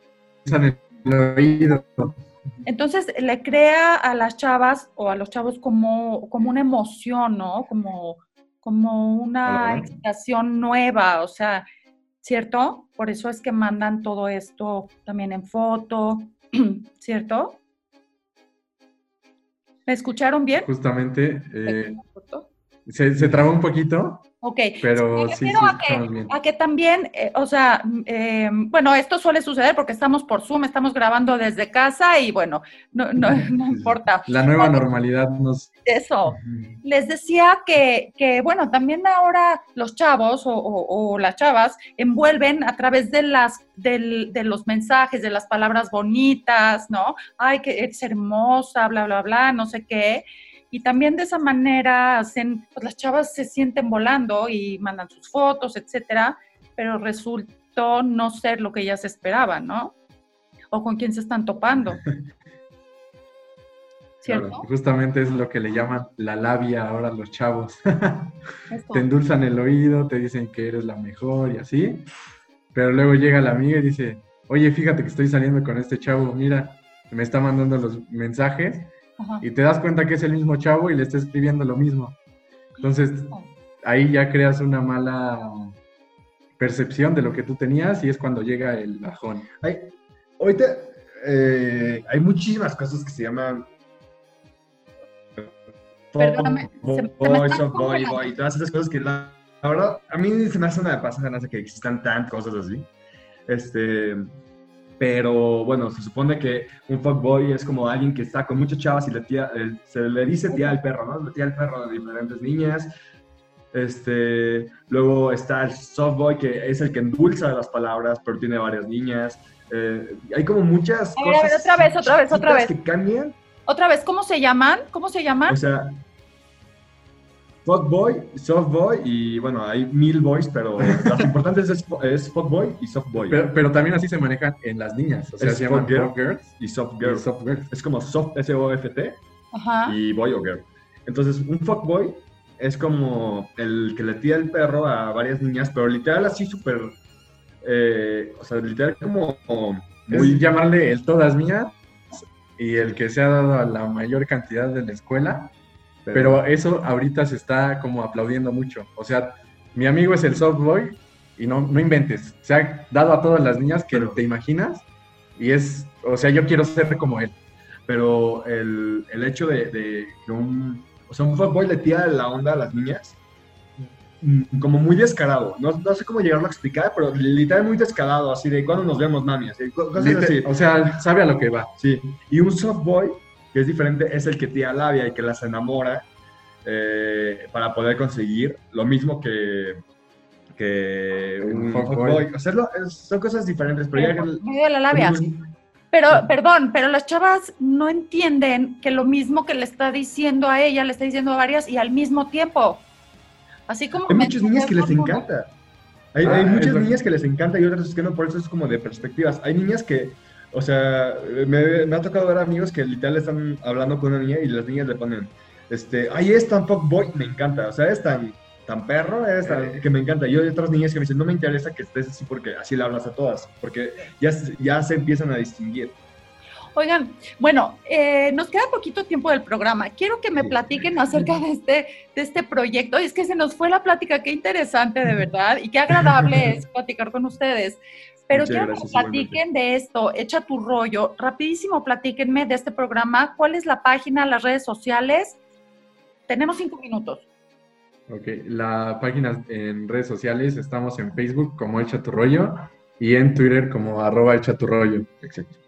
Entonces le crea a las chavas o a los chavos como, como una emoción, ¿no? Como, como una excitación nueva, o sea, ¿cierto? Por eso es que mandan todo esto también en foto, ¿cierto? ¿Me escucharon bien? Justamente. Eh, se, se trabó un poquito, Ok. Pero sí, sí, a, que, a que también, eh, o sea, eh, bueno, esto suele suceder porque estamos por Zoom, estamos grabando desde casa y bueno, no, no, no importa. La nueva normalidad nos... Eso. Les decía que, que, bueno, también ahora los chavos o, o, las chavas envuelven a través de, las, del, de los mensajes, de las palabras bonitas, ¿no? Ay, que eres hermosa, bla, bla, bla, no sé qué y también de esa manera hacen, pues las chavas se sienten volando y mandan sus fotos, etcétera, pero resultó no ser lo que ellas esperaban, ¿no? O con quién se están topando. ¿Cierto? justamente es lo que le llaman la labia ahora los chavos. te endulzan el oído, te dicen que eres la mejor y así, pero luego llega la amiga y dice, oye, fíjate que estoy saliendo con este chavo, mira, me está mandando los mensajes y te das cuenta que es el mismo chavo y le está escribiendo lo mismo. Entonces, ahí ya creas una mala percepción de lo que tú tenías y es cuando llega el bajón. Hay, ahorita eh, hay muchísimas cosas que se llaman Perdóname, boy, boy, boy, y todas esas cosas que la, verdad a mí se me hace una de que existan tantas cosas así. Este, pero bueno, se supone que un fuckboy es como alguien que está con muchas chavas y le tía, se le dice tía al perro, ¿no? Le tía al perro de diferentes niñas. Este, luego está el softboy, que es el que endulza las palabras, pero tiene varias niñas. Eh, hay como muchas a ver, cosas. A ver, otra vez, otra vez, otra vez. Que cambian. Otra vez, ¿cómo se llaman? ¿Cómo se llaman? O sea, fuckboy, softboy y bueno, hay mil boys, pero lo importante es, es fuckboy y softboy. Pero, pero, también así se manejan en las niñas, o sea, se llaman fuck girls y soft girl. soft girl. Es como soft, S-O-F-T y boy o girl. Entonces, un fuckboy es como el que le tira el perro a varias niñas, pero literal así súper, eh, o sea, literal como... Muy... llamarle el todas mías y el que se ha dado a la mayor cantidad de la escuela, pero, eso ahorita se está como aplaudiendo mucho. O sea, mi amigo es el softboy y no, no inventes, se ha dado a todas las niñas que te imaginas y es, o sea, yo quiero ser como él. Pero el, el hecho de, de que un o sea, un fuckboy le tira la onda a las niñas mm, como muy descarado. No, no, sé cómo llegarlo a explicar, pero literal muy descarado, así de cuando nos vemos, mami, así, O sea, sabe a lo que va. Sí. Y un softboy, que es diferente, es el que tira labia y que las enamora eh, para poder conseguir lo mismo que, que un, fuckboy. O sea, son cosas diferentes, pero ya que... la labia. Pero, perdón, pero las chavas no entienden que lo mismo que le está diciendo a ella, le está diciendo a varias y al mismo tiempo. Así como... Hay muchas niñas que les encanta. Hay, hay ah, muchas niñas que les encanta y otras que no, por eso es como de perspectivas. Hay niñas que, o sea, me, me ha tocado ver amigos que literal están hablando con una niña y las niñas le ponen, este, ay, es tan boy, me encanta, o sea, es tan tan perro es eh. que me encanta. Yo hay otras niñas que me dicen, no me interesa que estés así porque así le hablas a todas, porque ya, ya se empiezan a distinguir. Oigan, bueno, eh, nos queda poquito tiempo del programa. Quiero que me platiquen acerca de este, de este proyecto. Es que se nos fue la plática, qué interesante de verdad y qué agradable es platicar con ustedes. Pero quiero que platiquen de esto, echa tu rollo. Rapidísimo, platíquenme de este programa. ¿Cuál es la página, las redes sociales? Tenemos cinco minutos. Ok, la página en redes sociales estamos en Facebook como Echa tu rollo y en Twitter como arroba Echa tu rollo.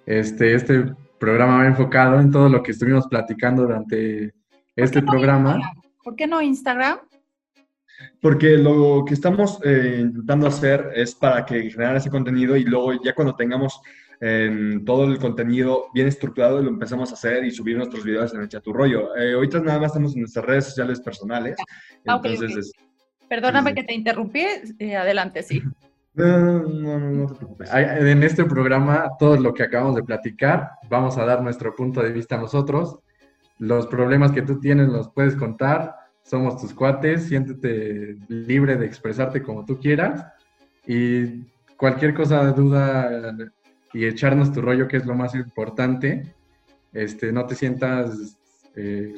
Este, este programa va enfocado en todo lo que estuvimos platicando durante este programa. ¿Por qué no Instagram? Porque lo que estamos eh, intentando hacer es para que generar ese contenido y luego ya cuando tengamos en todo el contenido bien estructurado lo empezamos a hacer y subir nuestros videos en el chaturrollo. Eh, ahorita nada más estamos en nuestras redes sociales personales. Ah, entonces, Perdóname que te interrumpí, eh, adelante, sí. No, no, no, te preocupes. En este programa, todo lo que acabamos de platicar, vamos a dar nuestro punto de vista nosotros. Los problemas que tú tienes los puedes contar, somos tus cuates, siéntete libre de expresarte como tú quieras y cualquier cosa, duda, y echarnos tu rollo, que es lo más importante. Este, no te sientas eh,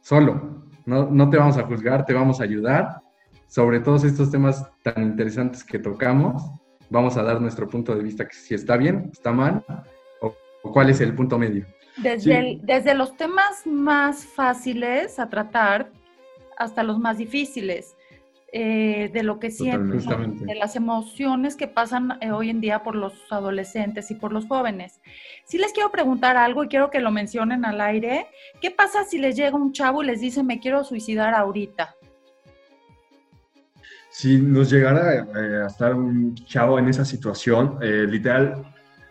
solo, no, no te vamos a juzgar, te vamos a ayudar. Sobre todos estos temas tan interesantes que tocamos, vamos a dar nuestro punto de vista, que si está bien, está mal, o, cuál es el punto medio. Desde, desde los temas más fáciles a tratar hasta los más difíciles. Eh, de lo que sienten, de las emociones que pasan eh, hoy en día por los adolescentes y por los jóvenes. Si les quiero preguntar algo y quiero que lo mencionen al aire, ¿qué pasa si les llega un chavo y les dice me quiero suicidar ahorita? Si nos llegara eh, a estar un chavo en esa situación, literal,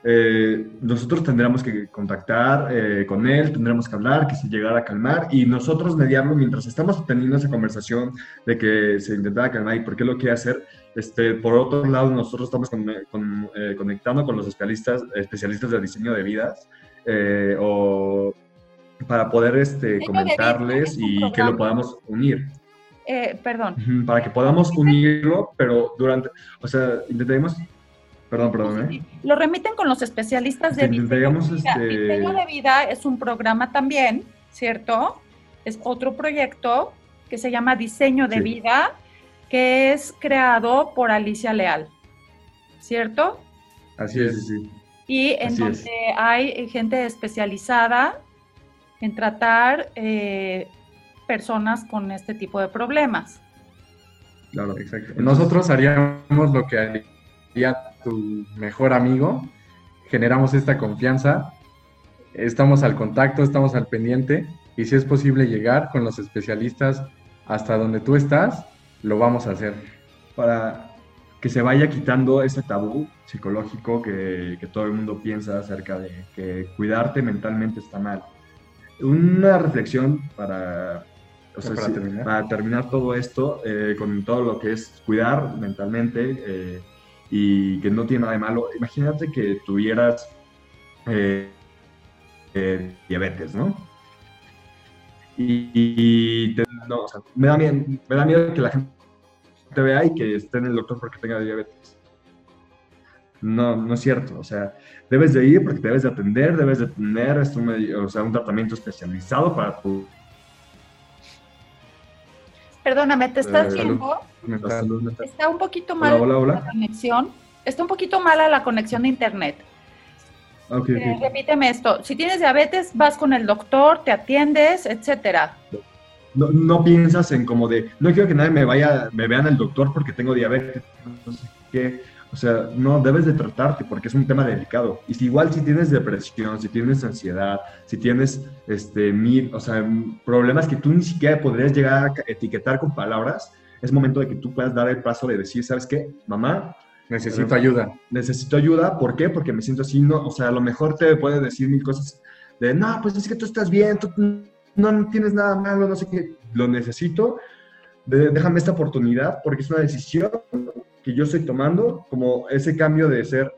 eh, nosotros tendríamos que contactar eh, con él, tendríamos que hablar, que se llegara a calmar y nosotros mediarlo mientras estamos teniendo esa conversación de que se intentara calmar y por qué lo quiere hacer. Este, por otro lado, nosotros estamos eh, conectando con los especialistas, especialistas de diseño de vidas o para poder este, comentarles y que lo podamos unir. perdón. Para que podamos unirlo, pero durante, o sea, intentaremos Perdón, perdón. ¿eh? Lo remiten con los especialistas de vida. Este... de vida es un programa también, ¿cierto? Es otro proyecto que se llama Diseño de Vida, que es creado por Alicia Leal, ¿cierto? Así es, sí. Y en donde hay gente especializada en tratar eh, personas con este tipo de problemas. Claro, exacto. Nosotros haríamos lo que haría tu mejor amigo, generamos esta confianza, estamos al contacto, estamos al pendiente y si es posible llegar con los especialistas hasta donde tú estás, lo vamos a hacer. Para que se vaya quitando ese tabú psicológico que, que todo el mundo piensa acerca de que cuidarte mentalmente está mal. Una reflexión para o sea, para, terminar. todo esto, eh, con todo lo que es cuidar mentalmente eh, y que no tiene nada de malo, imagínate que tuvieras eh, diabetes, ¿no? Y, no, o sea, me, da miedo, me da miedo que la gente te vea y que esté en el doctor porque tenga diabetes. No, no es cierto. O sea, debes de ir porque debes de atender, debes de tener esto, o sea, un tratamiento especializado para tu... Perdóname, ¿te estás eh, viendo? Está un poquito mal la conexión. Está un poquito mala la conexión de internet. Okay, eh, Repíteme esto. Si tienes diabetes, vas con el doctor, te atiendes, etcétera. No, no, piensas en como de, no quiero que nadie me vaya, me vean el doctor porque tengo diabetes, no sé qué o sea, no debes de tratarte porque es un tema delicado. Y si igual si tienes depresión, si tienes ansiedad, si tienes este, mil, o sea, problemas que tú ni siquiera podrías llegar a etiquetar con palabras, es momento de que tú puedas dar el paso de decir, ¿sabes qué? Mamá, necesito ayuda. Necesito ayuda, ¿por qué? Porque me siento así, no, o sea, a lo mejor te puede decir mil cosas de, no, pues es que tú estás bien, tú no tienes nada malo, no sé qué, lo necesito, déjame esta oportunidad porque es una decisión que yo estoy tomando como ese cambio de ser,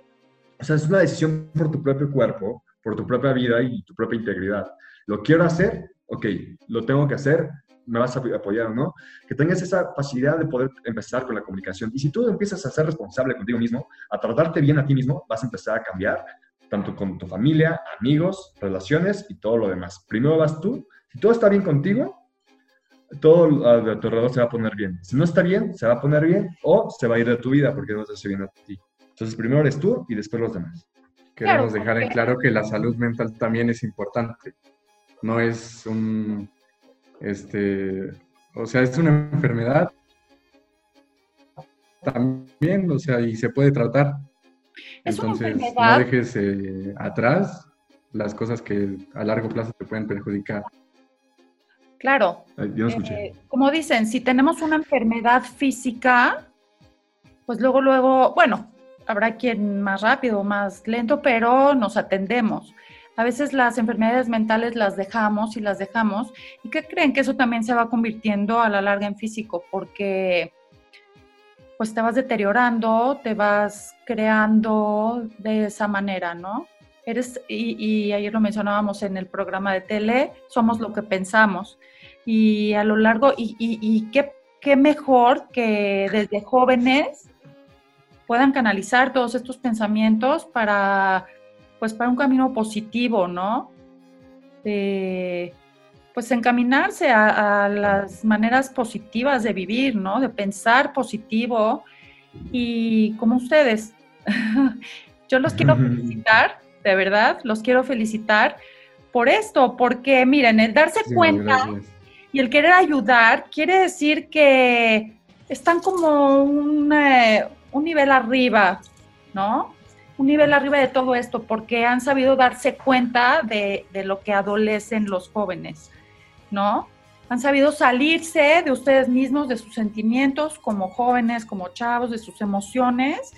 o sea, es una decisión por tu propio cuerpo, por tu propia vida y tu propia integridad. Lo quiero hacer, ok, lo tengo que hacer, me vas a apoyar o no, que tengas esa facilidad de poder empezar con la comunicación. Y si tú empiezas a ser responsable contigo mismo, a tratarte bien a ti mismo, vas a empezar a cambiar, tanto con tu familia, amigos, relaciones y todo lo demás. Primero vas tú, si todo está bien contigo, todo a tu alrededor se va a poner bien. Si no está bien, se va a poner bien o se va a ir de tu vida porque no se bien a ti. Entonces, primero eres tú y después los demás. Queremos dejar en claro que la salud mental también es importante. No es un, este, o sea, es una enfermedad también, o sea, y se puede tratar. Entonces, no dejes eh, atrás las cosas que a largo plazo te pueden perjudicar. Claro. Eh, como dicen, si tenemos una enfermedad física, pues luego, luego, bueno, habrá quien más rápido, más lento, pero nos atendemos. A veces las enfermedades mentales las dejamos y las dejamos. ¿Y qué creen que eso también se va convirtiendo a la larga en físico? Porque pues te vas deteriorando, te vas creando de esa manera, ¿no? Eres, y, ayer lo mencionábamos en el programa de tele, somos lo que pensamos. Y a lo largo, y, qué, qué mejor que desde jóvenes puedan canalizar todos estos pensamientos para, pues, para un camino positivo, ¿no? pues encaminarse a, a, las maneras positivas de vivir, ¿no? De pensar positivo y como ustedes. Yo los quiero felicitar de verdad, los quiero felicitar por esto, porque miren, el darse cuenta y el querer ayudar quiere decir que están como un, eh, un nivel arriba, ¿no? Un nivel arriba de todo esto, porque han sabido darse cuenta de, de lo que adolecen los jóvenes, ¿no? Han sabido salirse de ustedes mismos, de sus sentimientos como jóvenes, como chavos, de sus emociones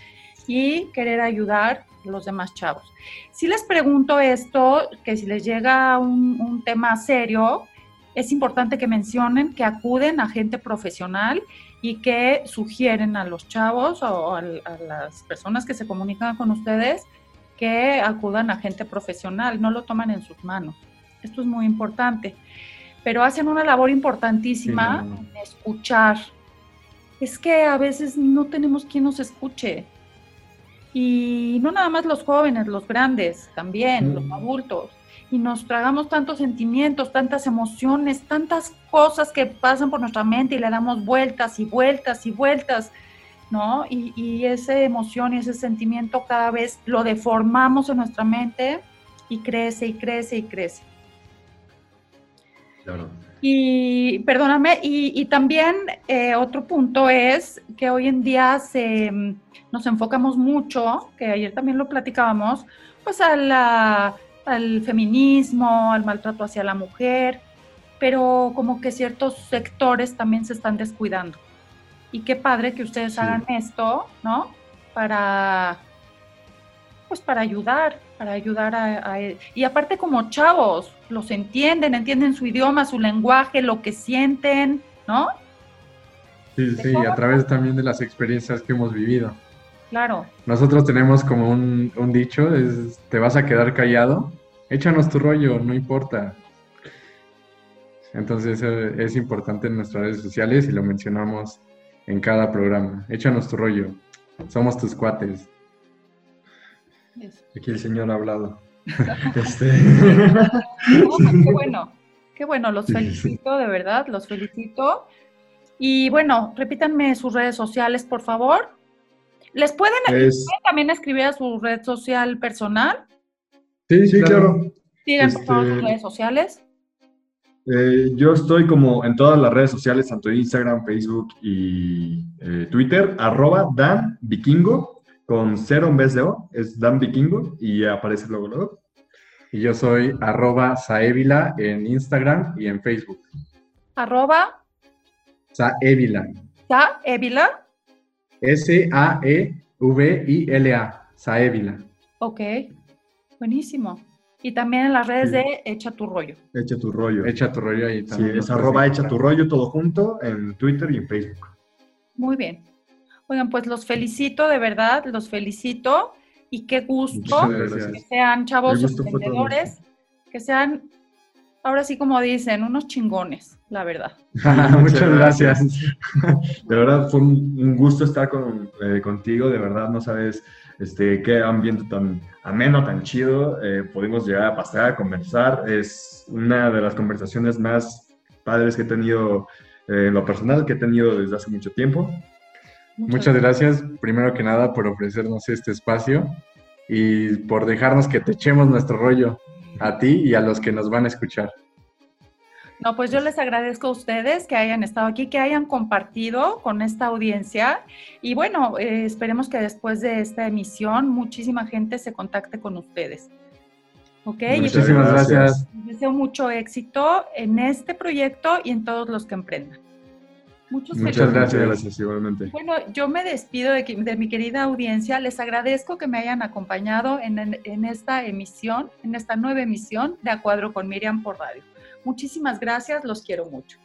y querer ayudar los demás chavos. Si les pregunto esto, que si les llega un, tema serio, es importante que mencionen que acuden a gente profesional y que sugieren a los chavos o a, las personas que se comunican con ustedes que acudan a gente profesional, no lo toman en sus manos. Esto es muy importante. Pero hacen una labor importantísima en escuchar. Es que a veces no tenemos quien nos escuche. Y no nada más los jóvenes, los grandes también, los adultos. Y nos tragamos tantos sentimientos, tantas emociones, tantas cosas que pasan por nuestra mente y le damos vueltas y vueltas y vueltas, ¿no? Y, y esa emoción y ese sentimiento cada vez lo deformamos en nuestra mente y crece y crece y crece. Claro. Y perdóname, y, también eh, otro punto es que hoy en día se, nos enfocamos mucho, que ayer también lo platicábamos, pues al feminismo, al maltrato hacia la mujer, pero como que ciertos sectores también se están descuidando. Y qué padre que ustedes hagan esto, ¿no? Para pues para ayudar, para ayudar a, Y aparte como chavos, los entienden, entienden su idioma, su lenguaje, lo que sienten, ¿no? Sí, sí, a través también de las experiencias que hemos vivido. Claro. Nosotros tenemos como un, un dicho, es, te vas a quedar callado, échanos tu rollo, no importa. Entonces eh, es importante en nuestras redes sociales y lo mencionamos en cada programa. Échanos tu rollo, somos tus cuates. Aquí el señor ha hablado. este... qué bueno, qué bueno, los felicito, de verdad, los felicito. Y bueno, repítanme sus redes sociales, por favor. ¿Les pueden, también escribir a su red social personal? Sí, sí, claro. Sigan por favor sus este, redes sociales. Eh, yo estoy como en todas las redes sociales, tanto Instagram, Facebook y eh, Twitter, arroba Dan Vikingo, con cero en vez de O, es Dan Vikingo y aparece luego luego. Y yo soy arroba Saevila en Instagram y en Facebook. Arroba Saevila. Saevila. S-A-E-V-I-L-A. Saevila. Ok, buenísimo. Y también en las redes de Echa tu rollo. Echa tu rollo. Echa tu rollo ahí también. Sí, es arroba Echa tu rollo todo junto en Twitter y en Facebook. Muy bien. Oigan, pues los felicito, de verdad, los felicito. Y qué gusto que sean chavos emprendedores, que sean, ahora sí como dicen, unos chingones, la verdad. Muchas gracias. De verdad, fue un gusto estar con, eh, contigo, de verdad, no sabes este, qué ambiente tan ameno, tan chido, eh, pudimos llegar a pasar, a conversar. Es una de las conversaciones más padres que he tenido eh, en lo personal, que he tenido desde hace mucho tiempo. Muchas, gracias, primero que nada, por ofrecernos este espacio y por dejarnos que te echemos nuestro rollo a ti y a los que nos van a escuchar. No, pues yo les agradezco a ustedes que hayan estado aquí, que hayan compartido con esta audiencia y bueno, eh, esperemos que después de esta emisión muchísima gente se contacte con ustedes. ¿Ok? Muchísimas gracias. Les deseo mucho éxito en este proyecto y en todos los que emprendan. Muchas gracias. gracias, igualmente. Bueno, yo me despido de, de, mi querida audiencia. Les agradezco que me hayan acompañado en, en esta emisión, en esta nueva emisión de A Cuadro con Miriam por radio. Muchísimas gracias, los quiero mucho.